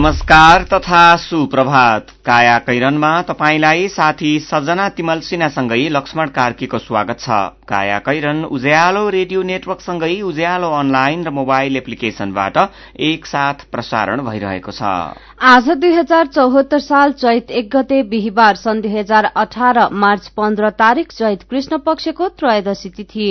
नमस्कार तथा सुप्रभात। काया कैरनमा तपाईंलाई साथी सजना तिमल सिन्हासँगै लक्ष्मण कार्कीको स्वागत छ। काया कैरन उज्यालो रेडियो नेटवर्कसँगै उज्यालो अनलाइन र मोबाइल एप्लिकेशनबाट एकसाथ प्रसारण भइरहेको छ। आज दुई हजार चौहत्तर साल चैत एक गते बिहिबार सन् दुई हजार अठार मार्च पन्ध्र तारीक चैत कृष्ण पक्षको त्रयोदशी तिथि।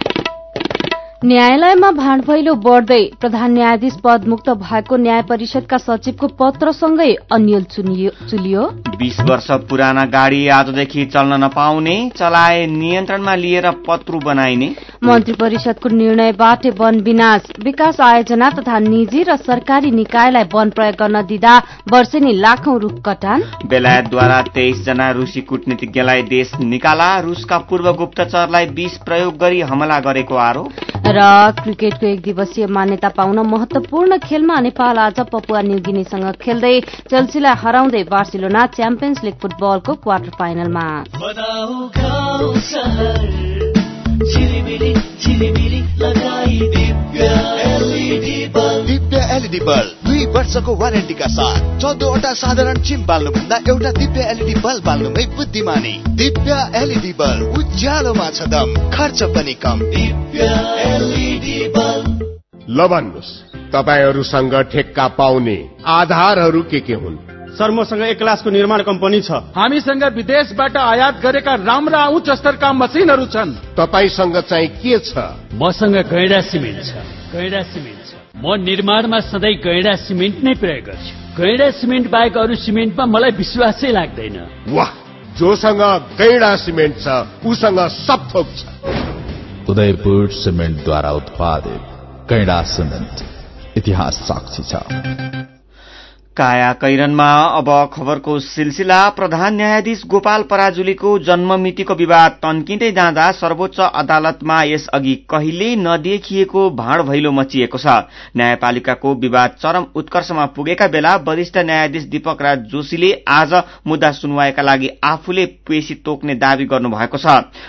न्यायालयमा भाँडभैलो बढ्दै प्रधान न्यायाधीश पद मुक्त भएको न्याय परिषदका सचिवको पत्रसँगै अन्यल चुलियो। बीस वर्ष पुराना गाड़ी आजदेखि चल्न नपाउने चलाए नियन्त्रणमा लिएर पत्रु बनाइने। मन्त्री परिषदको निर्णयबाट वन विनाश। विकास आयोजना तथा निजी र सरकारी निकायलाई वन प्रयोग गर्न दिँदा वर्षेनी लाखौं रूख कटान। बेलायतद्वारा तेइस जना रूसी कूटनीतिज्ञलाई देश निकाला। रूसका पूर्व गुप्तचरलाई विष प्रयोग गरी हमला गरेको आरोप। र क्रिकेटको एक दिवसीय मान्यता पाउन महत्वपूर्ण खेलमा नेपाल आज पपुवा न्युगिनीसँग खेल्दै चेल्सीलाई हराउँदै बार्सिलोना च्याम्पियन्स लीग फुटबलको क्वार्टर फाइनलमा। एलइडी बल्ब दुई वर्षको वारेन्टीका साथ चौधवटा साधारण चिम बाल्नुभन्दा एउटा दिव्य एलइडी बल्ब बाल्नुमै बुद्धिमानी। दिव्य एलइडी बल्ब उज्यालोमा छ दम खर्च पनि कम। दिव्य एलइडी बल्ब ल भन्नुहोस् तपाईँहरूसँग ठेक्का पाउने आधारहरू के के हुन्? सर मसँग एक क्लासको निर्माण कम्पनी छ। हामीसँग विदेशबाट आयात गरेका राम्रा उच्च स्तरका मसिनहरू छन्। तपाईँसँग चाहिँ के छ? मसँग गैडा सिमेन्ट छ। गैडा सिमेन्ट छ। म निर्माणमा सधैँ गैडा सिमेन्ट नै प्रयोग गर्छु। गैडा सिमेन्ट बाहेक अरू सिमेन्टमा मलाई विश्वासै लाग्दैन। वाह! जोसँग गैडा सिमेन्ट छ उसँग सब थोक छ। उदयपुर सिमेन्टद्वारा उत्पादित गैडा सिमेन्ट इतिहास साक्षी छ। काया कैरनमा अब खबरको सिलसिला। प्रधान न्यायाधीश गोपाल पराजुलीको जन्म मितिको विवाद तन्किँदै जाँदा सर्वोच्च अदालतमा यसअघि कहिले नदेखिएको भाँड भैलो मचिएको छ। न्यायपालिकाको विवाद चरम उत्कर्षमा पुगेका बेला वरिष्ठ न्यायाधीश दीपक राज जोशीले आज मुद्दा सुनवाईका लागि आफूले पेशी तोक्ने दावी गर्नुभएको छ।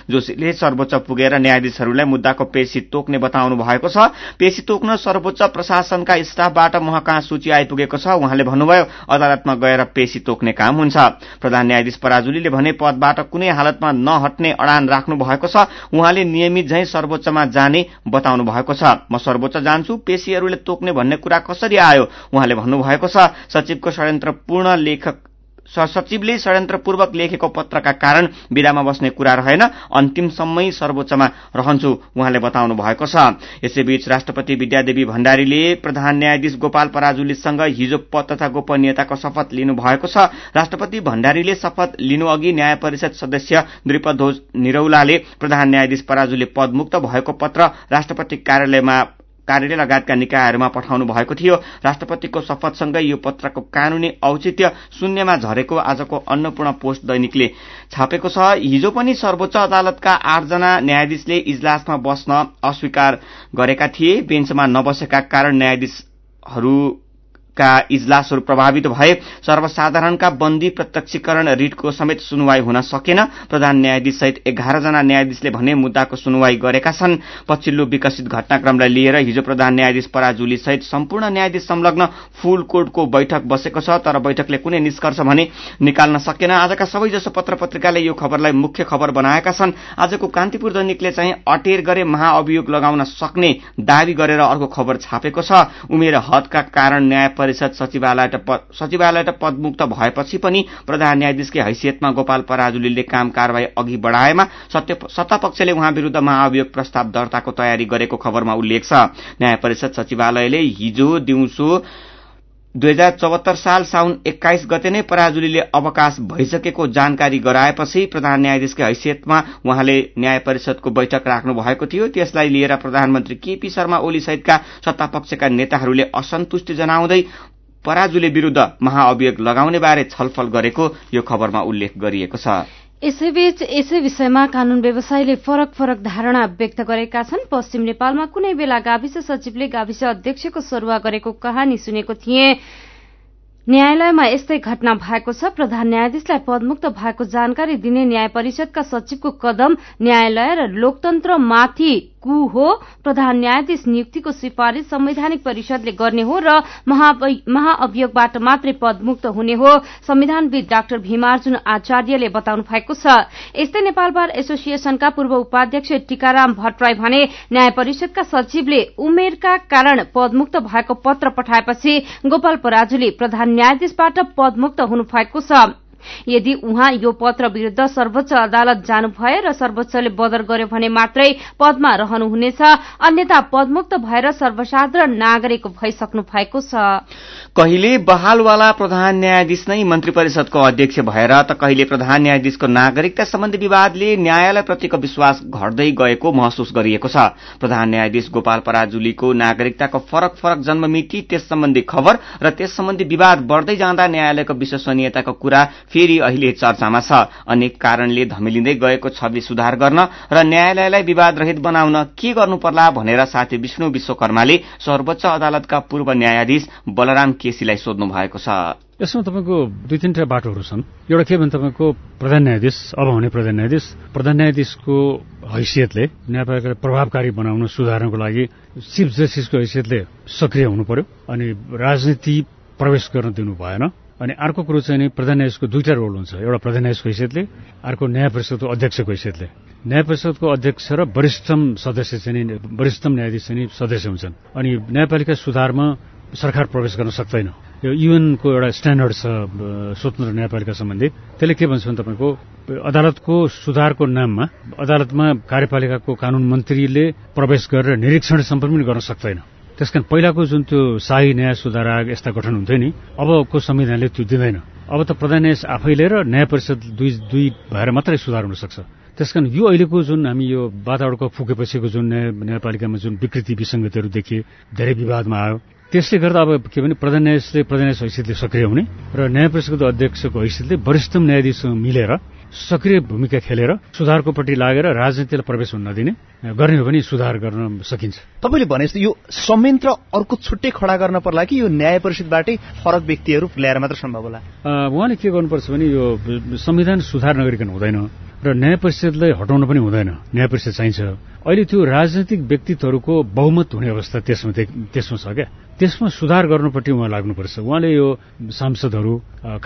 जोशीले सर्वोच्च पुगेर न्यायाधीशहरूलाई मुद्दाको पेशी तोक्ने बताउनु भएको छ। पेशी तोक्न सर्वोच्च प्रशासनका स्टाफबाट कहाँ सूची आइपुगेको छ। उहाँले भन्नुभयो अदालतमा गएर पेशी तोक्ने काम हुन्छ। प्रधान न्यायाधीश पराजुलीले भने पदबाट कुनै हालतमा नहट्ने अडान राख्नु भएको छ। उहाँले नियमित झै सर्वोच्चमा जाने बताउनु भएको छ। म सर्वोच्च जान्छु पेशीहरूले तोक्ने भन्ने कुरा कसरी आयो? उहाँले भन्नुभएको छ सचिवको षड्यन्त्रपूर्ण लेखक सचिवले षड्यन्त्रपूर्वक लेखेको पत्रका कारण विधामा बस्ने कुरा रहेन। अन्तिमसम्मै सर्वोच्चमा रहन्छु उहाँले बताउनु भएको छ। यसैबीच राष्ट्रपति विद्यादेवी भण्डारीले प्रधान न्यायाधीश गोपाल पराजुलीसँग हिजो पद तथा गोपनीयताको शपथ लिनु भएको छ। राष्ट्रपति भण्डारीले शपथ लिनु अघि न्याय परिषद सदस्य द्रिपध्वज निरौलाले प्रधान न्यायाधीश पराजुली पदमुक्त भएको पत्र राष्ट्रपति कार्यालयमा कार्यालय लगायतका निकायहरूमा पठाउनु भएको थियो। राष्ट्रपतिको शपथसँगै यो पत्रको कानूनी औचित्य शून्यमा झरेको आजको अन्नपूर्ण पोस्ट दैनिकले छापेको छ। हिजो पनि सर्वोच्च अदालतका आठजना न्यायाधीशले इजलासमा बस्न अस्वीकार गरेका थिए। बेन्चमा नबसेका कारण न्यायाधीशहरू का इजलासहरू प्रभावित भए सर्वसाधारणका बन्दी प्रत्यक्षीकरण रिटको समेत सुनवाई हुन सकेन। प्रधान न्यायाधीश सहित एघारजना न्यायाधीशले भने मुद्दाको सुनवाई गरेका छन्। पछिल्लो विकसित घटनाक्रमलाई लिएर हिजो प्रधान न्यायाधीश पराजुली सहित सम्पूर्ण न्यायाधीश संलग्न फूल कोर्टको बैठक बसेको छ तर बैठकले कुनै निष्कर्ष भने निकाल्न सकेन। आजका सबैजसो पत्र पत्रिकाले यो खबरलाई मुख्य खबर बनाएका छन् आजको कान्तिपुर दैनिकले चाहिँ अटेर गरे महाअभियोग लगाउन सक्ने दावी गरेर अर्को खबर छापेको छ। उमेर हदका कारण न्याय परिषद सचिवालयबाट पदमुक्त भएपछि पनि प्रधान न्यायाधीशकै हैसियतमा गोपाल पराजुलीले काम कारवाही अघि बढ़ाएमा सत्तापक्षले उहाँ विरूद्ध महाअभियोग प्रस्ताव दर्ताको तयारी गरेको खबरमा उल्लेख छ। न्याय परिषद सचिवालयले हिजो दिउँसो दुई हजार चौहत्तर साल साउन एक्काइस गते नै पराजुलीले अवकाश भइसकेको जानकारी गराएपछि प्रधान न्यायाधीशकै हैसियतमा उहाँले न्याय परिषदको बैठक राख्नु भएको थियो। त्यसलाई लिएर प्रधानमन्त्री केपी शर्मा ओली सहितका सत्तापक्षका नेताहरूले असन्तुष्टि जनाउँदै पराजुली विरूद्ध महाअभियोग लगाउने बारे छलफल गरेको यो खबरमा उल्लेख गरिएको छ। यसैबीच यसै विषयमा कानून व्यवसायीले फरक फरक धारणा व्यक्त गरेका छन्। पश्चिम नेपालमा कुनै बेला गाविस सचिवले गाविस अध्यक्षको सरुवा गरेको कहानी सुनेको थिए। न्यायालयमा यस्तै घटना भएको छ। प्रधान न्यायाधीशलाई पदमुक्त भएको जानकारी दिने न्याय परिषदका सचिवको कदम न्यायालय र लोकतन्त्रमाथि कु हो प्रधान न्यायाधीश नियुक्तिको सिफारिश संवैधानिक परिषदले गर्ने हो र महाअभियोगबाट मात्रै पदमुक्त हुने हो संविधानविद डाक्टर भीमार्जुन आचार्यले बताउनु भएको छ। यस्तै नेपाल बार एसोसिएशनका पूर्व उपाध्यक्ष टीकाराम भट्टराई भने न्याय परिषदका सचिवले उमेरका कारण पदमुक्त भएको पत्र पठाएपछि गोपाल पराजुले प्रधान न्यायाधीशबाट पदमुक्त हुनु भएको छ। यदि उहाँ यो पत्र विरूद्ध सर्वोच्च अदालत जानु भए र सर्वोच्चले बदर गर्यो भने मात्रै पदमा रहनुहुनेछ अन्यथा पदमुक्त भएर सर्वसाधारण नागरिक भइसक्नु भएको छ। कहिले बहालवाला प्रधान न्यायाधीश नै मन्त्री परिषदको अध्यक्ष भएर त कहिले प्रधान न्यायाधीशको नागरिकता सम्बन्धी विवादले न्यायालयप्रतिको विश्वास घट्दै गएको महसुस गरिएको छ। प्रधान न्यायाधीश गोपाल पराजुलीको नागरिकताको फरक फरक जन्ममिति त्यस सम्बन्धी खबर र त्यस सम्बन्धी विवाद बढ्दै जाँदा न्यायालयको विश्वसनीयताको कुरा फेरि अहिले चर्चामा छ। अनेक कारणले धमिलिँदै गएको छवि सुधार गर्न र न्यायालयलाई विवाद रहित बनाउन के गर्नु पर्ला भनेर साथी विष्णु विश्वकर्माले सर्वोच्च अदालतका पूर्व न्यायाधीश बलराम केसीलाई सोध्नु भएको छ। यसमा तपाईँको दुई तिनवटा बाटोहरू छन्। एउटा के भने तपाईँको प्रधान न्यायाधीश अब हुने प्रधान न्यायाधीश प्रधान न्यायाधीशको हैसियतले न्यायपालिकालाई प्रभावकारी बनाउन सुधार्नको लागि चिफ जस्टिसको हैसियतले सक्रिय हुनु पर्यो अनि राजनीति प्रवेश गर्न दिनु भएन। अनि अर्को कुरो चाहिँ प्रधान न्यायाधीशको दुईटा रोल हुन्छ। एउटा प्रधान न्यायाधीशको हैसियतले अर्को न्याय परिषदको अध्यक्षको हैसियतले। न्याय परिषदको अध्यक्ष र वरिष्ठम सदस्य चाहिँ नि वरिष्ठम न्यायाधीश चाहिँ सदस्य हुन्छन्। अनि न्यायपालिका सुधारमा सरकार प्रवेश गर्न सक्दैन। यो युएनको एउटा स्ट्यान्डर्ड छ स्वतन्त्र न्यायपालिका सम्बन्धी। त्यसले के भन्छ भने तपाईँको अदालतको सुधारको नाममा अदालतमा कार्यपालिकाको कानून मन्त्रीले प्रवेश गरेर निरीक्षण सम्पन्न पनि गर्न सक्दैन। त्यसकारण पहिलाको जुन त्यो शाही न्याय सुधार आयोग यस्ता गठन हुन्थ्यो नि अबको संविधानले त्यो दिँदैन। अब त प्रधान न्यायाधीश आफैले र न्याय परिषद दुई दुई भएर मात्रै सुधार हुन सक्छ। त्यसकारण यो अहिलेको जुन हामी यो वातावरणको फुकेपछिको जुन न्याय न्यायपालिकामा जुन विकृति विसङ्गतिहरू देखिए धेरै विवादमा आयो। त्यसले गर्दा अब के भने प्रधान न्यायाधीशले प्रधान न्यायाधीश हैसियतले सक्रिय हुने र न्याय परिषदको अध्यक्षको हैसियतले वरिष्ठम न्यायाधीशसँग मिलेर सक्रिय भूमिका खेलेर सुधारकोपट्टि लागेर राजनीतिलाई प्रवेश हुन नदिने गर्ने हो भने सुधार गर्न सकिन्छ। तपाईँले भने जस्तो यो संयन्त्र अर्को छुट्टै खडा गर्न पर्ला कि यो न्याय परिषदबाटै फरक व्यक्तिहरू ल्याएर मात्र सम्भव होला? उहाँले के गर्नुपर्छ भने यो संविधान सुधार नगरिकन हुँदैन र न्याय परिषदलाई हटाउन पनि हुँदैन। न्याय परिषद चाहिन्छ। अहिले त्यो राजनैतिक व्यक्तित्वहरूको बहुमत हुने अवस्था त्यसमा त्यसमा छ क्या। त्यसमा सुधार गर्नुपट्टि उहाँ लाग्नुपर्छ। उहाँले यो सांसदहरू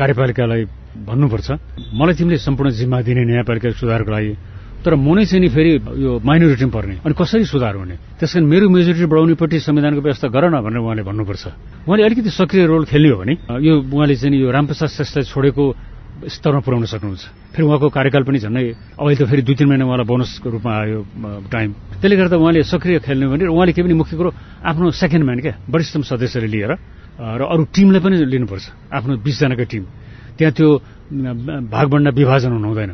कार्यपालिकालाई भन्नुपर्छ। मलाई तिमीले सम्पूर्ण जिम्मा दिने न्यायपालिका सुधारको लागि। तर म नै चाहिँ नि फेरि यो माइनोरिटीमा पर्ने। अनि कसरी सुधार हुने? त्यस कारण मेरो मेजोरिटी बढाउनेपट्टि संविधानको व्यवस्था गर न भनेर उहाँले भन्नुपर्छ। उहाँले अलिकति सक्रिय रोल खेल्ने भने यो उहाँले चाहिँ यो रामप्रसाद श्रेष्ठलाई छोडेको स्तरमा पुर्याउन सक्नुहुन्छ। फेरि उहाँको कार्यकाल पनि झन्डै अहिले त फेरि दुई तिन महिना उहाँलाई बोनसको रूपमा आयो टाइम त्यसले गर्दा उहाँले सक्रिय खेल्ने भने उहाँले के पनि मुख्य कुरो आफ्नो सेकेन्ड म्यान क्या वरिष्ठम सदस्यले लिएर र अरू टिमलाई पनि लिनुपर्छ आफ्नो बिसजनाको टिम। त्यहाँ त्यो भागभन्डा विभाजन हुनु हुँदैन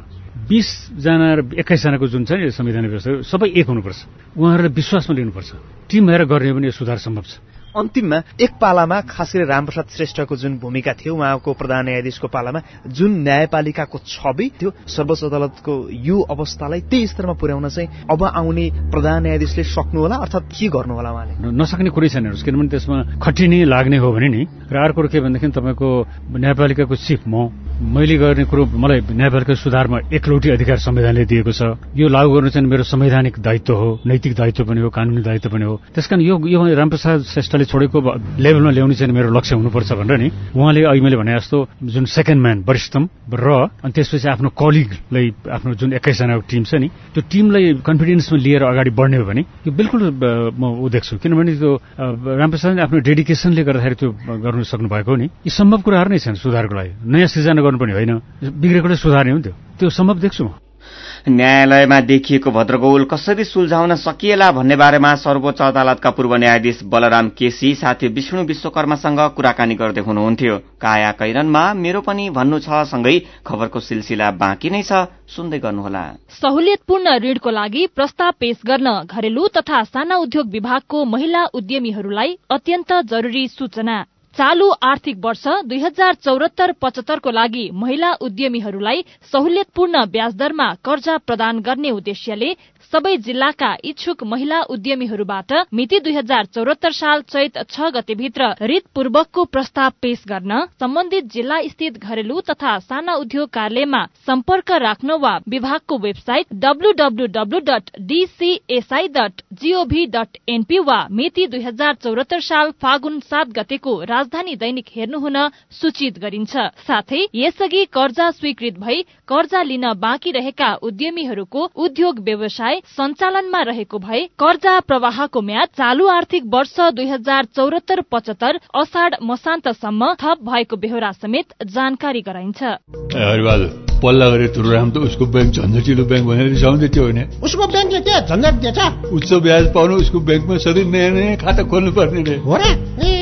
बिसजना र एक्काइसजनाको जुन छ नि संविधान व्यवस्था सबै एक हुनुपर्छ। उहाँहरूलाई विश्वासमा लिनुपर्छ। टिम भएर गर्ने भने यो सुधार सम्भव छ। अन्तिममा एक पालामा खास गरी रामप्रसाद श्रेष्ठको जुन भूमिका थियो उहाँको प्रधान न्यायाधीशको पालामा जुन न्यायपालिकाको छवि थियो सर्वोच्च अदालतको यो अवस्थालाई त्यही स्तरमा पुर्याउन चाहिँ अब आउने प्रधान न्यायाधीशले सक्नु होला अर्थात् के गर्नु होला उहाँले नसक्ने कुरै छैन किनभने त्यसमा खटिनी लाग्ने हो भने नि र अर्को के भनेदेखि तपाईँको न्यायपालिकाको चिफ म मैले गर्ने कुरो मलाई न्यायपालिका सुधारमा एकलौटी अधिकार संविधानले दिएको छ। यो लागू गर्नु चाहिँ मेरो संवैधानिक दायित्व हो नैतिक दायित्व पनि हो कानूनी दायित्व पनि हो। त्यसकारण यो यो रामप्रसाद श्रेष्ठले छोडेको लेभलमा ल्याउने चाहिँ मेरो लक्ष्य हुनुपर्छ भनेर नि उहाँले अघि मैले भने जस्तो जुन सेकेन्ड म्यान वरिष्ठम र अनि त्यसपछि आफ्नो कलिगलाई आफ्नो जुन एक्काइसजनाको टिम छ नि त्यो टिमलाई कन्फिडेन्समा लिएर अगाडि बढ्ने हो भने यो बिल्कुल म ऊ देख्छु किनभने त्यो रामप्रसादले आफ्नो डेडिकेसनले गर्दाखेरि त्यो गर्नु सक्नु भएको नि। यी सम्भव कुराहरू नै छन् सुधारको लागि। नयाँ सृजना गर्नुपर्ने होइन। बिग्रेकोलाई सुधार्ने हुन्थ्यो। त्यो सम्भव देख्छु म। न्यायालयमा देखिएको भद्रगोल कसरी सुल्झाउन सकिएला भन्ने बारेमा सर्वोच्च अदालतका पूर्व न्यायाधीश बलराम केसी साथी विष्णु विश्वकर्मासँग कुराकानी गर्दै हुनुहुन्थ्यो। काया कैरनमा मेरो पनि भन्नु छ सँगै खबरको सिलसिला बाँकी नै छ सुन्दै गर्नुहोला। सहुलियतपूर्ण ऋणको लागि प्रस्ताव पेश गर्न घरेलु तथा साना उद्योग विभागको महिला उद्यमीहरूलाई अत्यन्त जरूरी सूचना। चालू आर्थिक वर्ष दुई हजार चौरात्तर पचहत्तरको लागि महिला उद्यमीहरूलाई सहुलियतपूर्ण ब्याजदरमा कर्जा प्रदान गर्ने उद्देश्यले सबै जिल्लाका इच्छुक महिला उद्यमीहरूबाट मिति दुई हजार चौरात्तर साल चैत छ गतेभित्र रितपूर्वकको प्रस्ताव पेश गर्न सम्बन्धित जिल्ला स्थित घरेलु तथा साना उद्योग कार्यालयमा सम्पर्क राख्न वा विभागको वेबसाइट डब्लूडब्लूडब्लू dot DCSI dot gov dot NP वा मिति दुई हजार चौरात्तर साल फागुन सात गतेको राजधानी दैनिक हेर्नुहुन सूचित गरिन्छ। साथै यसअघि कर्जा स्वीकृत भई कर्जा लिन बाँकी रहेका उद्यमीहरूको उद्योग व्यवसाय सञ्चालनमा रहेको भए कर्जा प्रवाहको म्याद चालू आर्थिक वर्ष दुई हजार चौरात्तर पचहत्तर असाढ़ मसान्तसम्म थप भएको बेहोरा समेत जानकारी गराइन्छ। पल्ला गरे तुरुराम त उसको ब्याङ्क झन्झटिलो ब्याङ्क भनेर रिसाउँदै थियो होइन? उसको ब्याङ्कले के झन्झट दिएछ। उच्च ब्याज पाउनु उसको ब्याङ्कमा सधैँ नयाँ नयाँ खाता खोल्नु पर्ने रे। हो र?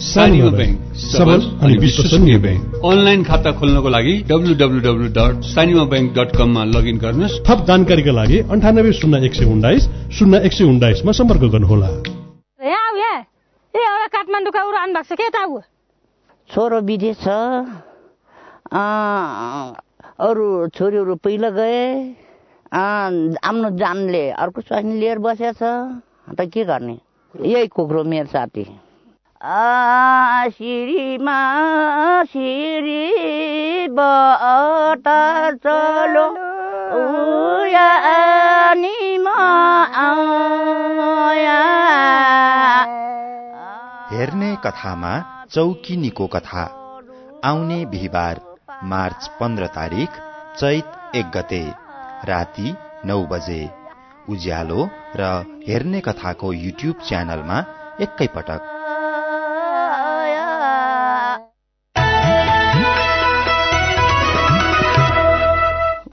ब्याङ्क सबल अनि विश्वसनीय ब्याङ्क अनलाइन खाता खोल्नको लागि डब्लुडब्लुडब्लु डट सानिमा ब्याङ्क डट कममा लगइन गर्नुहोस्। थप जानकारीका लागि अन्ठानब्बे शून्य एक सय उन्नाइस शून्य एक सय उन्नाइसमा सम्पर्क गर्नुहोला। ए एउटा काठमाडौँका उरो आउनु भएको छ के त अब छोरो विदेश छ। अरू छोरीहरू पहिला गए। आफ्नो जानले अर्को स्वास्नी लिएर बसेको छ अन्त के गर्ने? यही कुखुरो मेरो साथी। सिरीमा सिरी बट चलो। हेर्ने कथामा चौकिनीको कथा। आउने बिहिबार मार्च पन्ध्र तारिक चैत एक गते राति नौ बजे। उज्यालो र हेर्ने कथाको युट्युब च्यानलमा एकैपटक।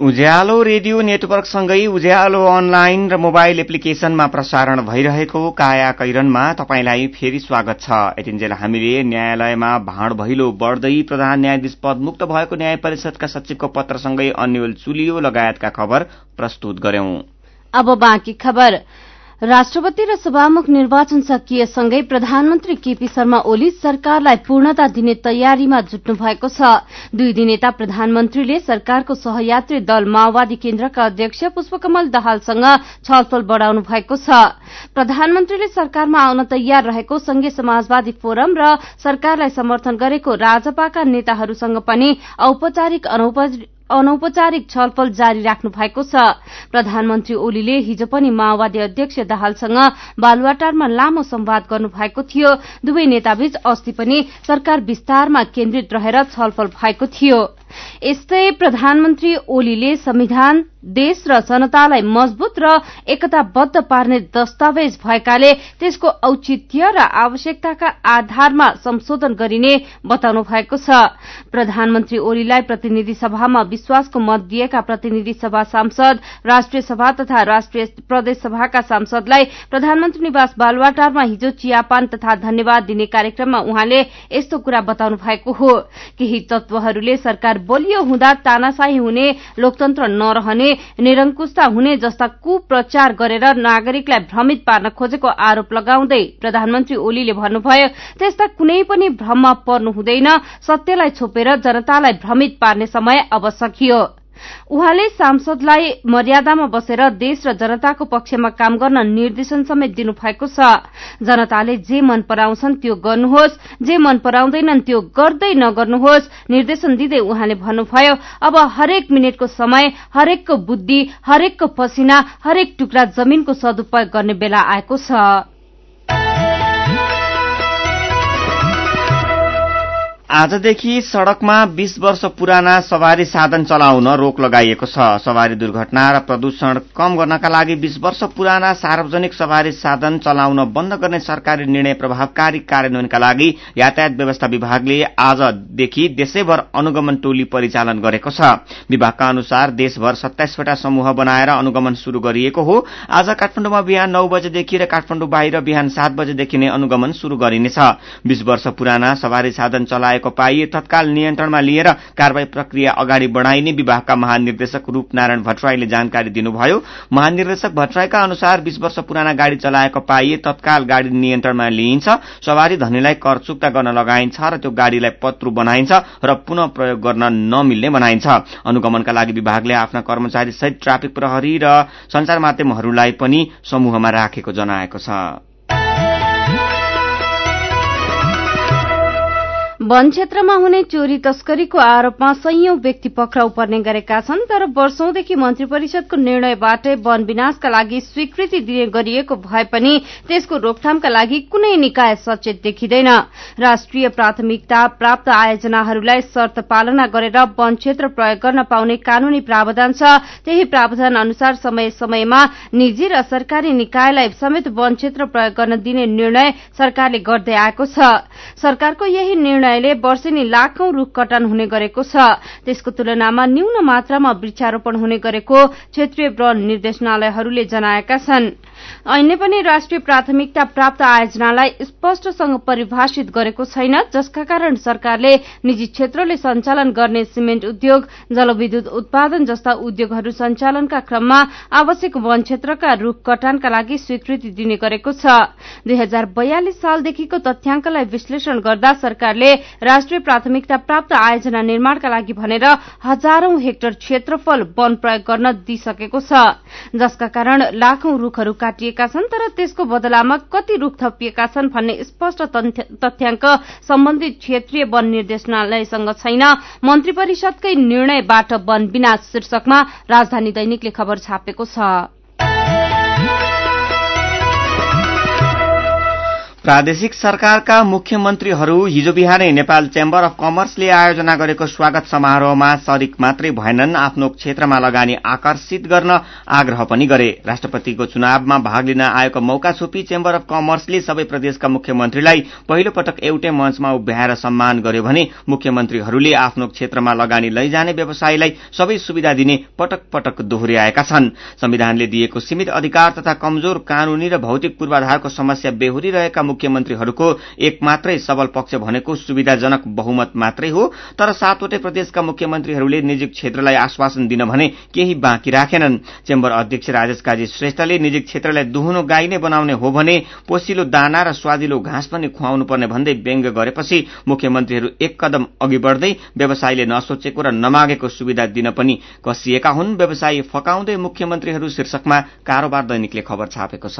उज्यालो रेडियो नेटवर्कसँगै उज्यालो अनलाइन र मोबाइल एप्लिकेशनमा प्रसारण भइरहेको काया कैरनमा तपाईँलाई फेरि स्वागत छ। यतिन्जेल हामीले न्यायालयमा भाँड भैलो बढ्दै प्रधान न्यायाधीश पद मुक्त भएको न्याय परिषदका सचिवको पत्रसँगै अन्यल चुलियो लगायतका खबर प्रस्तुत गर्यौं। राष्ट्रपति र सभामुख निर्वाचन सकिएसँगै प्रधानमन्त्री केपी शर्मा ओली सरकारलाई पूर्णता दिने तयारीमा जुट्नु भएको छ। दुई दिनेता प्रधानमन्त्रीले सरकारको सहयात्री दल माओवादी केन्द्रका अध्यक्ष पुष्पकमल दाहालसँग छलफल बढ़ाउनु भएको छ। प्रधानमन्त्रीले सरकारमा आउन तयार रहेको संघीय समाजवादी फोरम र सरकारलाई समर्थन गरेको राजपाका नेताहरूसँग पनि औपचारिक अनौपचारिक छलफल जारी राख्नु भएको छ। प्रधानमन्त्री ओलीले हिजो पनि माओवादी अध्यक्ष दाहालसँग बालुवाटारमा लामो संवाद गर्नु भएको थियो। दुवै नेताबीच अस्ति पनि सरकार विस्तारमा केन्द्रित रहेर छलफल भएको थियो। यस्तै प्रधानमन्त्री ओलीले संविधान देश र जनतालाई मजबूत र एकताबद्ध पार्ने दस्तावेज भएकाले त्यसको औचित्य र आवश्यकताका आधारमा संशोधन गरिने बताउनु भएको छ। प्रधानमन्त्री ओलीलाई प्रतिनिधि सभामा विश्वासको मत दिएका प्रतिनिधि सभा सांसद राष्ट्रिय सभा तथा राष्ट्रिय प्रदेश सभाका सांसदलाई प्रधानमन्त्री निवास बालुवाटारमा हिजो चियापान तथा धन्यवाद दिने कार्यक्रममा उहाँले यस्तो कुरा बताउनु भएको हो। केही तत्वहरूले सरकार बलियो हुँदा तानाशाही हुने लोकतन्त्र नरहने निरंकुशता हुने जस्ता कुप्रचार गरेर नागरिकलाई भ्रमित पार्न खोजेको आरोप लगाउँदै प्रधानमन्त्री ओलीले भन्नुभयो त्यस्ता कुनै पनि भ्रममा पर्नु हुँदैन। सत्यलाई छोपेर जनतालाई भ्रमित पार्ने समय अब सकियो। उहाँले सांसदलाई मर्यादामा बसेर देश र जनताको पक्षमा काम गर्न निर्देशन समेत दिनुभएको छ। जनताले जे मन पराउँछन् त्यो गर्नुहोस् जे मन पराउँदैनन् त्यो गर्दै नगर्नुहोस् निर्देशन दिँदै उहाँले भन्नुभयो अब हरेक मिनटको समय हरेकको बुद्धि हरेकको पसिना हरेक टुक्रा जमीनको सदुपयोग गर्ने बेला आएको छ। आजदेखि सड़कमा 20 वर्ष पुराना सवारी साधन चलाउन रोक लगाइएको छ। सवारी दुर्घटना र प्रदूषण कम गर्नका लागि 20 वर्ष पुराना सार्वजनिक सवारी साधन चलाउन बन्द गर्ने सरकारी निर्णय प्रभावकारी कार्यान्वयनका लागि यातायात व्यवस्था विभागले आजदेखि देशैभर अनुगमन टोली परिचालन गरेको छ। विभागका अनुसार देशभर सत्ताइसवटा समूह बनाएर अनुगमन शुरू गरिएको हो। आज काठमाडौँमा बिहान नौ बजेदेखि र काठमाडौँ बाहिर बिहान सात बजेदेखि नै अनुगमन शुरू गरिनेछ। बीस वर्ष पुराना सवारी साधन चलाएको पाइए तत्काल नियन्त्रणमा लिएर कारवाही प्रक्रिया अगाडि बढ़ाइने विभागका महानिर्देशक रूपनारायण भट्टराईले जानकारी दिनुभयो। महानिर्देशक भट्टराईका अनुसार बीस वर्ष पुराना गाड़ी चलाएको पाइए तत्काल गाड़ी नियन्त्रणमा लिइन्छ। सवारी धनीलाई कर चुक्ता गर्न लगाइन्छ र त्यो गाड़ीलाई पत्रु बनाइन्छ र पुनः प्रयोग गर्न नमिल्ने बनाइन्छ। अनुगमनका लागि विभागले आफ्ना कर्मचारी सहित ट्राफिक प्रहरी र संचार माध्यमहरूलाई पनि समूहमा राखेको जनाएको छ। वन क्षेत्रमा हुने चोरी तस्करीको आरोपमा कैयौं व्यक्ति पक्राउ पर्ने गरेका छन् तर वर्षौंदेखि मन्त्री परिषदको निर्णयबाटै वन विनाशका लागि स्वीकृति दिने गरिएको भए पनि त्यसको रोकथामका लागि कुनै निकाय सचेत देखिँदैन। राष्ट्रिय प्राथमिकता प्राप्त आयोजनाहरूलाई शर्त पालना गरेर वन क्षेत्र प्रयोग गर्न पाउने कानूनी प्रावधान छ। त्यही प्रावधान अनुसार समय समयमा निजी र सरकारी निकायलाई समेत वन क्षेत्र प्रयोग गर्न दिने निर्णय सरकारले गर्दै आएको छ। सरकारको यही निर्णय निर्णयले वर्षेनी लाखौं रूख कटान हुने गरेको छ। त्यसको तुलनामा न्यून मात्रामा वृक्षारोपण हुने गरेको क्षेत्रीय वन निर्देशनालयहरूले जनाएका छन्। ऐनले पनि राष्ट्रिय प्राथमिकता प्राप्त आयोजनालाई स्पष्टसँग परिभाषित गरेको छैन जसका कारण सरकारले निजी क्षेत्रले सञ्चालन गर्ने सिमेन्ट उद्योग जलविद्युत उत्पादन जस्ता उद्योगहरू सञ्चालनका क्रममा आवश्यक वन क्षेत्रका रूख कटानका लागि स्वीकृति दिने गरेको छ। दुई हजार बयालिस सालदेखिको तथ्याङ्कलाई विश्लेषण गर्दा सरकारले राष्ट्रिय प्राथमिकता प्राप्त आयोजना निर्माणका लागि भनेर हजारौं हेक्टर क्षेत्रफल वन प्रयोग गर्न दिइसकेको छ। जसका कारण लाखौं रूखहरू काटिएका छन् तर त्यसको बदलामा कति रूख थपिएका छन् भन्ने स्पष्ट तथ्याङ्क सम्बन्धित क्षेत्रीय वन निर्देशनालयसँग छैन। मन्त्री परिषदकै निर्णयबाट वन विनाश शीर्षकमा राजधानी दैनिकले खबर छापेको छ। प्रादेशिक सरकारका मुख्यमन्त्रीहरू हिजो बिहानै नेपाल चेम्बर अफ कमर्सले आयोजना गरेको स्वागत समारोहमा सरिक मात्रै भएनन् आफ्नो क्षेत्रमा लगानी आकर्षित गर्न आग्रह पनि गरे। राष्ट्रपतिको चुनावमा भाग लिन आएको मौका छोपी चेम्बर अफ कमर्सले सबै प्रदेशका मुख्यमन्त्रीलाई पहिलो पटक एउटै मञ्चमा उभ्याएर सम्मान गर्यो भने मुख्यमन्त्रीहरूले आफ्नो क्षेत्रमा लगानी लैजाने व्यवसायीलाई सबै सुविधा दिने पटक पटक दोहोर्याएका छन्। संविधानले दिएको सीमित अधिकार तथा कमजोर कानूनी र भौतिक पूर्वाधारको समस्या बेहोरी रहेका मुख्यमन्त्रीहरूको एक मात्रै सबल पक्ष भनेको सुविधाजनक बहुमत मात्रै हो तर सातवटै प्रदेशका मुख्यमन्त्रीहरूले निजी क्षेत्रलाई आश्वासन दिन भने केही बाँकी राखेनन्। चेम्बर अध्यक्ष राजेश काजी श्रेष्ठले निजी क्षेत्रलाई दुहुनो गाई नै बनाउने हो भने पोसिलो दाना र स्वादिलो घाँस पनि खुवाउनु पर्ने भन्दै व्यङ्ग गरेपछि मुख्यमन्त्रीहरू एक कदम अघि बढ्दै व्यवसायीले नसोचेको र नमागेको सुविधा दिन पनि कसिएका हुन्। व्यवसायी फकाउँदै मुख्यमन्त्रीहरू शीर्षकमा कारोबार दैनिकले खबर छापेको छ।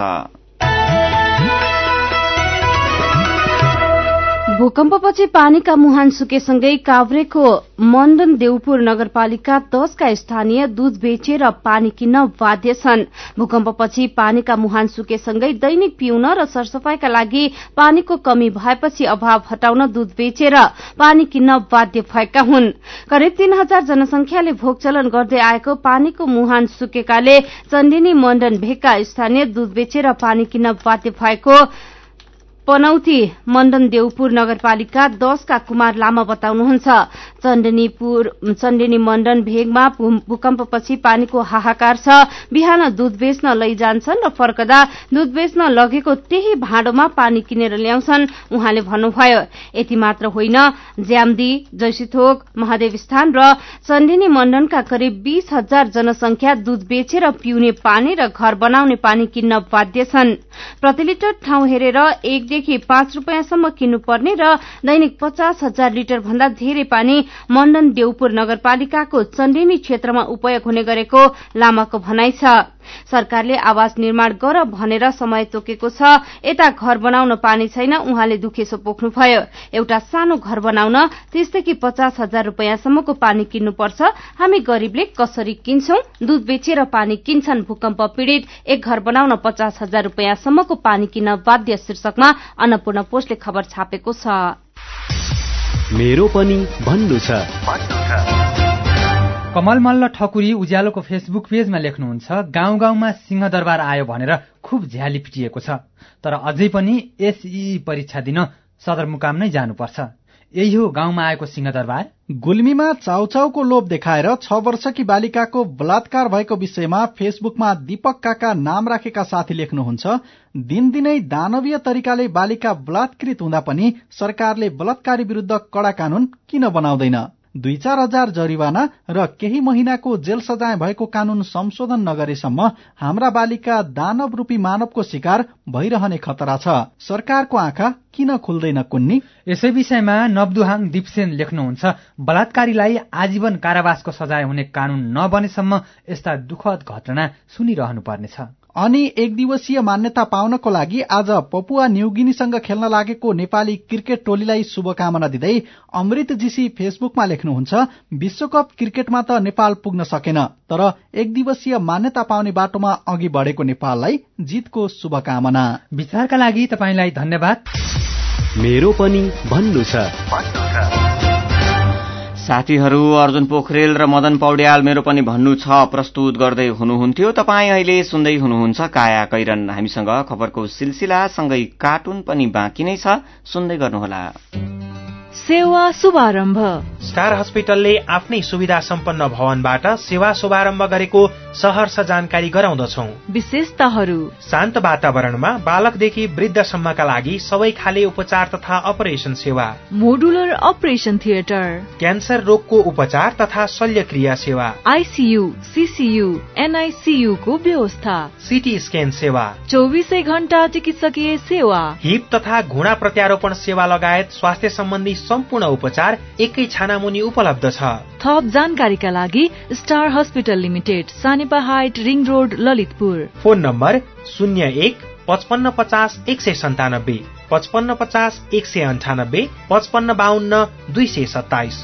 भूकम्पपछि पानीका मुहान सुकेसँगै काभ्रेको मण्डन देउपुर नगरपालिका दशका स्थानीय दूध बेचेर पानी किन्न बाध्य छन्। भूकम्पपछि पानीका मुहान सुकेसँगै दैनिक पिउन र सरसफाईका लागि पानीको कमी भएपछि अभाव हटाउन दूध बेचेर पानी किन्न बाध्य भएका हुन्। करिब तीन हजार जनसंख्याले भोग चलन गर्दै आएको पानीको मुहान सुकेकाले चण्डिनी मण्डन भेगका स्थानीय दूध बेचेर पानी किन्न बाध्य भएको पनौती मण्डन देउपुर नगरपालिका दशका कुमार लामा बताउनुहुन्छ। चण्डिनी मण्डन भेगमा भूकम्पपछि पानीको हाहाकार छ। बिहान दूध बेच्न लैजान्छन् र फर्कदा दूध बेच्न लगेको त्यही भाँडोमा पानी किनेर ल्याउँछन् उहाँले भन्नुभयो। यति मात्र होइन ज्याम्दी जैसीथोक महादेव स्थान र चण्डिनी मण्डनका करिब बीस हजार जनसंख्या दूध बेचेर पिउने पानी र घर बनाउने पानी किन्न बाध्य छन्। प्रति लिटर ठाउँ हेरेर एकदेखि पाँच रूपियाँसम्म किन्नुपर्ने र दैनिक पचास हजार लिटर भन्दा धेरै पानी मण्डन देउपुर नगरपालिकाको चण्डिनी क्षेत्रमा उपयोग हुने गरेको लामाको भनाइ छ। सरकारले आवास निर्माण गर भनेर समय तोकेको छ। यता घर बनाउन पानी छैन उहाँले दुखेसो पोख्नुभयो। एउटा सानो घर बनाउन तीसदेखि पचास हजार रूपियाँसम्मको पानी किन्नुपर्छ। हामी गरीबले कसरी किन्छौं? दूध बेचेर पानी किन्छन् भूकम्प पीड़ित। एक घर बनाउन पचास हजार रूपियाँसम्मको पानी किन्न बाध्य शीर्षकमा अन्नपूर्ण पोस्टले खबर छापेको छ। मेरो पनि भन्नु छ। कमल मल्ल ठकुरी उज्यालोको फेसबुक पेजमा लेख्नुहुन्छ गाउँ गाउँमा सिंहदरबार आयो भनेर खुब झ्याली पिटिएको छ तर अझै पनि एसई परीक्षा दिन सदरमुकाम नै जानुपर्छ। यही हो गाउँमा आएको सिंहदरबार। गुल्मीमा चाउचाउको लोभ देखाएर छ वर्षकी बालिकाको बलात्कार भएको विषयमा फेसबुकमा दीपक काका नाम राखेका साथी लेख्नुहुन्छ दिनदिनै दानवीय तरिकाले बालिका बलात्कृत हुँदा पनि सरकारले बलात्कारी विरूद्ध कड़ा कानून किन बनाउँदैन? दुई चार हजार जरिवाना र केही महिनाको जेल सजाय भएको कानून संशोधन नगरेसम्म हाम्रा बालिका दानव रूपी मानवको शिकार भइरहने खतरा छ। सरकारको आँखा किन खुल्दैन कुन्नी? यसै विषयमा नवदुहाङ दिपसेन लेख्नुहुन्छ बलात्कारीलाई आजीवन कारावासको सजाय हुने कानून नबनेसम्म यस्ता दुखद घटना सुनिरहनु पर्नेछ अनि एक दिवसीय मान्यता पाउनको लागि आज पपुवा न्युगिनीसँग खेल्न लागेको नेपाली क्रिकेट टोलीलाई शुभकामना दिँदै अमृत जीसी फेसबुकमा लेख्नुहुन्छ विश्वकप क्रिकेटमा त नेपाल पुग्न सकेन तर एक दिवसीय मान्यता पाउने बाटोमा अघि बढेको नेपाललाई जितको शुभकामना। विचारका लागि तपाईँलाई धन्यवाद। मेरो पनि भन्नु छ। साथीहरू अर्जुन पोखरेल र मदन पौड्याल मेरो पनि भन्नु छ प्रस्तुत गर्दै हुनुहुन्थ्यो। तपाईँ अहिले सुन्दै हुनुहुन्छ काया कैरन। हामीसँग खबरको सिलसिलासँगै कार्टुन पनि बाँकी नै छ। सुन्दै गर्नुहोला। सेवा शुभारम्भ। स्टार हस्पिटलले आफ्नै सुविधा सम्पन्न भवनबाट सेवा शुभारम्भ गरेको सहर्ष जानकारी गराउँदछौ। विशेषताहरू। शान्त वातावरणमा बालकदेखि वृद्धसम्मका लागि सबै खाले उपचार तथा अपरेसन सेवा। Modular operation theatre. क्यान्सर रोगको उपचार तथा शल्यक्रिया सेवा। आइसियू सिसियू एनआइसियू को व्यवस्था। सिटी स्क्यान सेवा। चौबिसै घण्टा चिकित्सकीय सेवा। हिप तथा घुँडा प्रत्यारोपण सेवा लगायत स्वास्थ्य सम्बन्धी सम्पूर्ण उपचार एकै छानामुनि उपलब्ध छ। थप जानकारीका लागि star hospital limited Sanepa height ring road Lalitpur. Phone number शून्य एक पचपन्न पचास एक सय सन्तानब्बे पचपन्न पचास एक सय अन्ठानब्बे पचपन्न बाहन्न दुई सय सत्ताइस।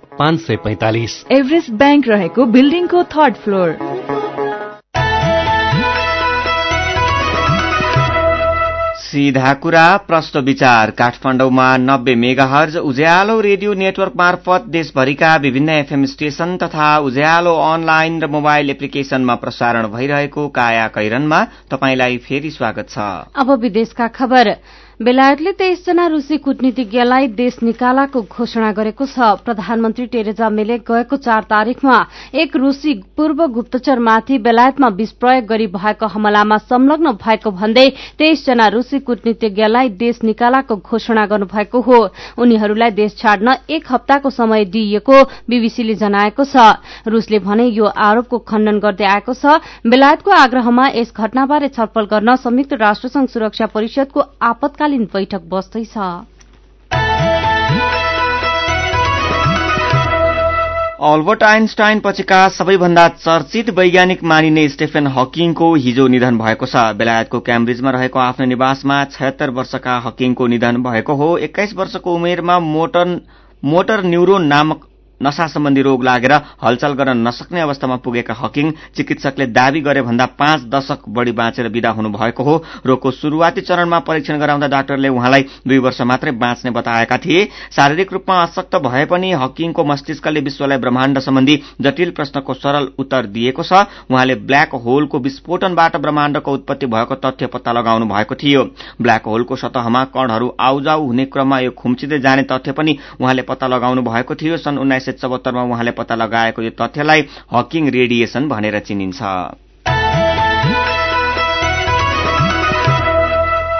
पाँच सय पैतालिस। एभरेस्ट ब्याङ्क रहेको बिल्डिङको थर्ड फ्लोर सीधा कुरा प्रश्न विचार। काठमाडौँमा नब्बे मेगाहर्ज उज्यालो रेडियो नेटवर्क मार्फत देशभरिका विभिन्न एफएम स्टेशन तथा उज्यालो अनलाइन र मोबाइल एप्लिकेशनमा प्रसारण भइरहेको काया कैरनमा तपाईँलाई फेरि स्वागत छ। अब विदेशका खबर। बेलायतले तेइसजना रूसी कूटनीतिज्ञलाई देश निकालाको घोषणा गरेको छ। प्रधानमन्त्री टेरेजा मेले गएको चार तारीकमा एक रूसी पूर्व गुप्तचरमाथि बेलायतमा विष प्रयोग गरी भएको हमलामा संलग्न भएको भन्दै तेइसजना रूसी कूटनीतिज्ञलाई देश निकालाको घोषणा गर्नुभएको हो। उनीहरूलाई देश छाड्न एक हप्ताको समय दिइएको बीबीसीले जनाएको छ। रूसले भने यो आरोपको खण्डन गर्दै आएको छ। बेलायतको आग्रहमा यस घटनाबारे छलफल गर्न संयुक्त राष्ट्रसंघ सुरक्षा परिषदको आपतकालीन तत्कालीन बैठक बस्दैछ। अल्बर्ट आइन्स्टाइन पछिका सबैभन्दा चर्चित वैज्ञानिक मानिने स्टेफेन हकिङको हिजो निधन भएको छ। बेलायतको क्याम्ब्रिजमा रहेको आफ्नो निवासमा छयत्तर वर्षका हकिङको निधन भएको हो। एक्काइस वर्षको उमेरमा मोटर न्युरोन नामक नशा सम्बन्धी रोग लागेर हलचल गर्न नसक्ने अवस्थामा पुगेका हकिङ चिकित्सकले दावी गरे भन्दा पाँच दशक बढ़ी बाँचेर विदा हुनुभएको हो। रोगको शुरूआती चरणमा परीक्षण गराउँदा डाक्टरले उहाँलाई दुई वर्ष मात्रै बाँच्ने बताएका थिए। शारीरिक रूपमा अशक्त भए पनि हकिङको मस्तिष्कले विश्वलाई ब्रह्माण्ड सम्बन्धी जटिल प्रश्नको सरल उत्तर दिएको छ। उहाँले ब्ल्याक होलको विस्फोटनबाट ब्रह्माण्डको उत्पत्ति भएको तथ्य पत्ता लगाउनु भएको थियो। ब्ल्याक होलको सतहमा कणहरू आउजाउ हुने क्रममा यो खुम्चिँदै जाने तथ्य पनि उहाँले पत्ता लगाउनु भएको थियो। सन् उन्नाइस चौहत्तरमा उहाँले पत्ता लगाएको यो तथ्यलाई हकिङ रेडिएसन भनेर चिनिन्छ।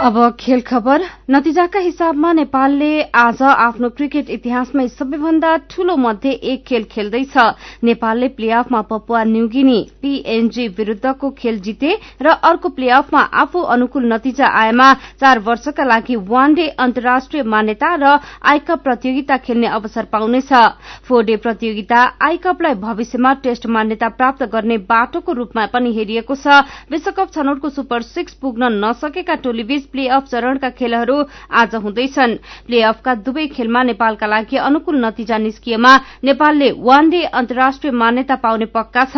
अब खेल खबर। नतिजाका हिसाबमा नेपालले आज आफ्नो क्रिकेट इतिहासमै सबैभन्दा ठूलो मध्ये एक खेल खेल्दैछ। नेपालले प्लेअफमा पपुवा न्युगिनी पीएनजी विरूद्धको खेल जिते र अर्को प्लेअफमा आफू अनुकूल नतिजा आएमा चार वर्षका लागि वान डे अन्तर्राष्ट्रिय मान्यता र आइकप प्रतियोगिता खेल्ने अवसर पाउनेछ। फोर डे प्रतियोगिता आइकपलाई भविष्यमा टेस्ट मान्यता प्राप्त गर्ने बाटोको रूपमा पनि हेरिएको छ। विश्वकप छनौटको सुपर सिक्स पुग्न नसकेका टोलीबीच प्ले अफ चरणका खेलहरू आज हुँदैछन्। प्ले अफका दुवै खेलमा नेपालका लागि अनुकूल नतिजा निस्किएमा नेपालले वान डे अन्तर्राष्ट्रिय मान्यता पाउने पक्का छ।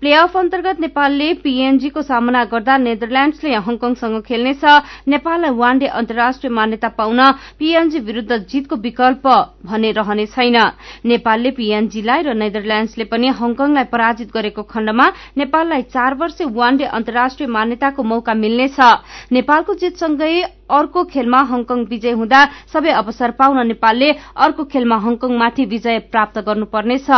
प्ले अफ अन्तर्गत नेपालले पीएनजीको सामना गर्दा नेदरल्याण्डसले हङकङसँग खेल्नेछ। नेपाललाई वान डे अन्तर्राष्ट्रिय मान्यता पाउन पीएनजी विरूद्ध जितको विकल्प भने रहने छैन। नेपालले पीएनजीलाई र नेदरल्याण्डसले पनि हङकङलाई पराजित गरेको खण्डमा नेपाललाई चार वर्ष वान डे अन्तर्राष्ट्रिय मान्यताको मौका मिल्नेछ। नेपालको जितसँगै अर्को खेलमा हङकङ विजय हुँदा सबै अवसर पाउन नेपालले अर्को खेलमा हङकङमाथि विजय प्राप्त गर्नुपर्नेछ।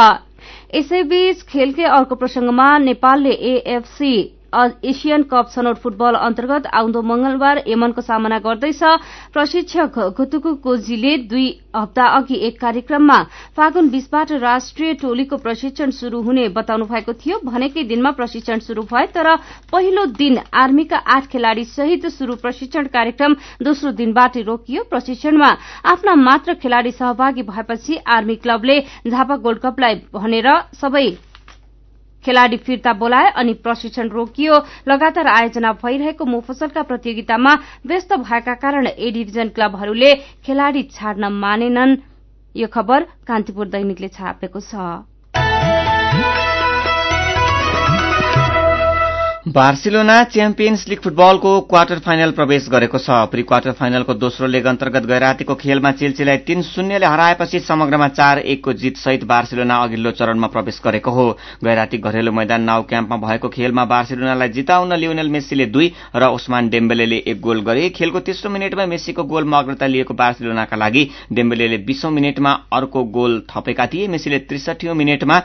यसैबीच खेलकै अर्को प्रसंगमा नेपालले एएफसी एसियन कप छनौट फुटबल अन्तर्गत आउँदो मंगलबार यमनको सामना गर्दैछ। प्रशिक्षक घुतुकु कोजीले दुई हप्ता अघि एक कार्यक्रममा फागुन बीसबाट राष्ट्रिय टोलीको प्रशिक्षण शुरू हुने बताउनु भएको थियो। भनेकै दिनमा प्रशिक्षण शुरू भए तर पहिलो दिन आर्मीका आठ खेलाड़ी सहित शुरू प्रशिक्षण कार्यक्रम दोस्रो दिनबाटै रोकियो। प्रशिक्षणमा आफ्ना मात्र खेलाड़ी सहभागी भएपछि आर्मी क्लबले झापा गोल्ड कपलाई भनेर सबै खेलाड़ी फिर्ता बोलाए अनि प्रशिक्षण रोकियो। लगातार आयोजना भइरहेको मोफसलका प्रतियोगितामा व्यस्त भएका कारण ए डिभिजन क्लबहरूले खेलाड़ी छाड्न मानेनन्। यो खबर कान्तिपुर दैनिकले छापेको छ। बार्सिलोना च्याम्पियन्स लीग फुटबलको क्वार्टर फाइनल प्रवेश गरेको छ। प्री क्वार्टर फाइनलको दोस्रो लेग अन्तर्गत गैरातीको खेलमा चेल्सीलाई तीन शून्यले हराएपछि समग्रमा चार एकको जित सहित बार्सिलोना अघिल्लो चरणमा प्रवेश गरेको हो। गैराती घरेलु मैदान नाउ क्याम्पमा भएको खेलमा बार्सिलोनालाई जिताउन लियोनेल मेस्सीले दुई र ओस्मान डेम्बेले एक गोल गरे। खेलको तेस्रो मिनटमा मेस्सीको गोलमा अग्रता लिएको बार्सिलोनाका लागि डेम्बेले बीसौं मिनटमा अर्को गोल थपेका थिए। मेस्सीले त्रिसठी मिनटमा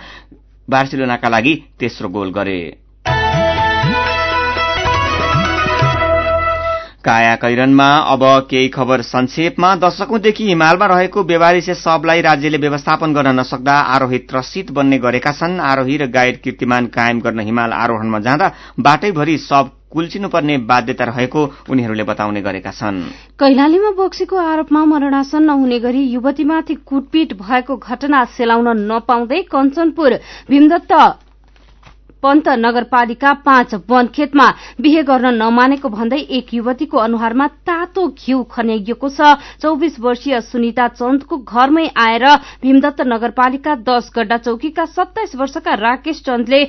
बार्सिलोनाका लागि तेस्रो गोल गरे। काया कैरनमा अब केही खबर संक्षेपमा। दशकौंदेखि हिमालमा रहेको बेवारिसे सबलाई राज्यले व्यवस्थापन गर्न नसक्दा आरोही त्रसित बन्ने गरेका छन्। आरोही र गाइड कीर्तिमान कायम गर्न हिमाल आरोहणमा जाँदा बाटैभरि सब कुल्चिनुपर्ने बाध्यता रहेको उनीहरूले बताउने गरेका छन्। कैलालीमा बोक्सीको आरोपमा मरणासन नहुने गरी युवतीमाथि कुटपिट भएको घटना सेलाउन नपाउँदै कञ्चनपुर भीमदत्त पन्त नगरपालिका पाँच वनखेतमा बिहे गर्न नमानेको भन्दै एक युवतीको अनुहारमा तातो घिउ खन्याइएको छ। चौविस वर्षीय सुनिता चन्दको घरमै आएर भीमदत्त नगरपालिका दश गड्डा चौकीका सत्ताइस वर्षका राकेश चन्दले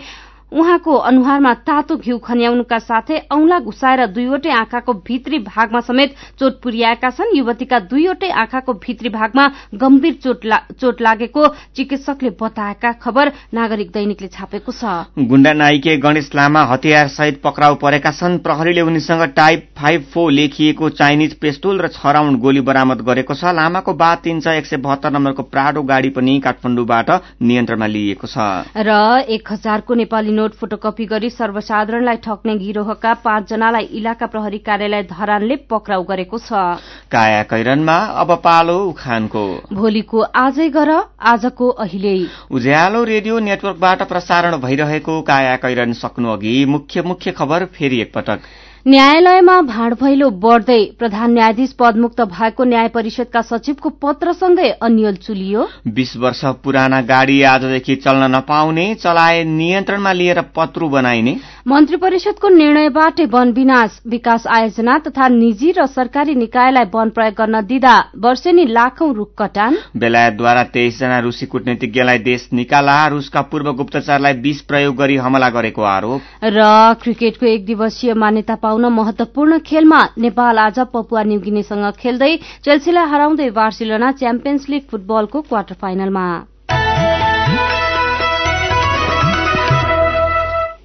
उहाँको अनुहारमा तातो घिउ खन्याउनुका साथै औंला घुसाएर दुईवटै आँखाको भित्री भागमा समेत चोट पुर्याएका छन्। युवतीका दुईवटै आँखाको भित्री भागमा गम्भीर चोट लागेको चिकित्सकले बताएका खबर नागरिक दैनिकले छापेको छ। गुण्डा नाइके गणेश लामा हतियार सहित पक्राउ परेका छन्। प्रहरीले उनीसँग टाइप फाइभ फोर लेखिएको चाइनिज पेस्टोल र छ राउण्ड गोली बरामद गरेको छ। लामाको बाद तीन सय एक सय बहत्तर नम्बरको प्राडो गाड़ी पनि काठमाडौँबाट नियन्त्रणमा लिइएको छ। र एक हजारको नेपाली नोट फोटोकपी गरी सर्वसाधारणलाई ठग्ने गिरोहका पाँचजनालाई इलाका प्रहरी कार्यालय धरानले पक्राउ गरेको छ। काया कैरनमा अब पालो उखानको। भोलिको आजै गर आजको अहिले। उज्यालो रेडियो नेटवर्कबाट प्रसारण भइरहेको काया कैरन सक्नु अघि मुख्य मुख्य खबर फेरि एकपटक। न्यायालयमा भाँड भैलो बढ्दै प्रधान न्यायाधीश पदमुक्त भएको न्याय परिषदका सचिवको पत्रसँगै अन्यल चुलियो। बीस वर्ष पुराना गाड़ी आजदेखि चल्न नपाउने चलाए नियन्त्रणमा लिएर पत्रु बनाइने। मन्त्री परिषदको निर्णयबाट वन विनाश विकास आयोजना तथा निजी र सरकारी निकायलाई वन प्रयोग गर्न दिँदा वर्षेनी लाखौं रूख कटान। बेलायतद्वारा तेइसजना रूसी कूटनीतिज्ञलाई देश निकाला रूसका पूर्व गुप्तचरलाई विष प्रयोग गरी हमला गरेको आरोप। र क्रिकेटको एक दिवसीय मान्यता पाउन महत्वपूर्ण खेलमा नेपाल आज पपुवा न्युगिनीसँग खेल्दै चेल्सीलाई हराउँदै बार्सिलोना च्याम्पियन्स लीग फुटबलको क्वार्टर फाइनलमा।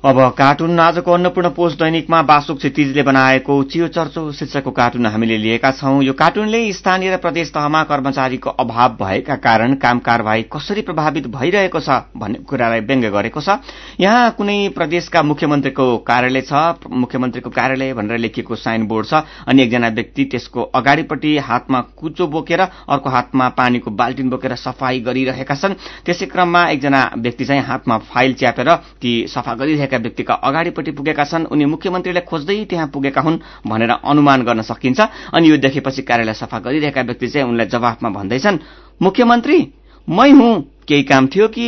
अब कार्टुन आजको अन्नपूर्ण पोस्ट दैनिकमा बासुक क्षितिजले बनाएको चियो चर्चो शीर्षकको कार्टुन हामीले लिएका छौं। यो कार्टुनले स्थानीय र प्रदेश तहमा कर्मचारीको अभाव भएका कारण काम कारवाही कसरी प्रभावित भइरहेको छ भन्ने कुरालाई व्यङ्ग्य गरेको छ। यहाँ कुनै प्रदेशका मुख्यमन्त्रीको कार्यालय छ मुख्यमन्त्रीको कार्यालय भनेर लेखिएको साइन बोर्ड छ। अनि एकजना व्यक्ति त्यसको अगाडिपट्टि हातमा कुचो बोकेर अर्को हातमा पानीको बाल्टिन बोकेर सफाई गरिरहेका छन्। त्यसै क्रममा एकजना व्यक्ति चाहिँ हातमा फाइल च्यापेर ती सफा गरिरहेका भएका व्यक्तिका अगाडिपट्टि पुगेका छन्। उनी मुख्यमन्त्रीलाई खोज्दै त्यहाँ पुगेका हुन् भनेर अनुमान गर्न सकिन्छ। अनि यो देखेपछि कार्यालय सफा गरिरहेका व्यक्ति चाहिँ उनलाई जवाफमा भन्दैछन् मुख्यमन्त्री मै हुँ। केही काम थियो कि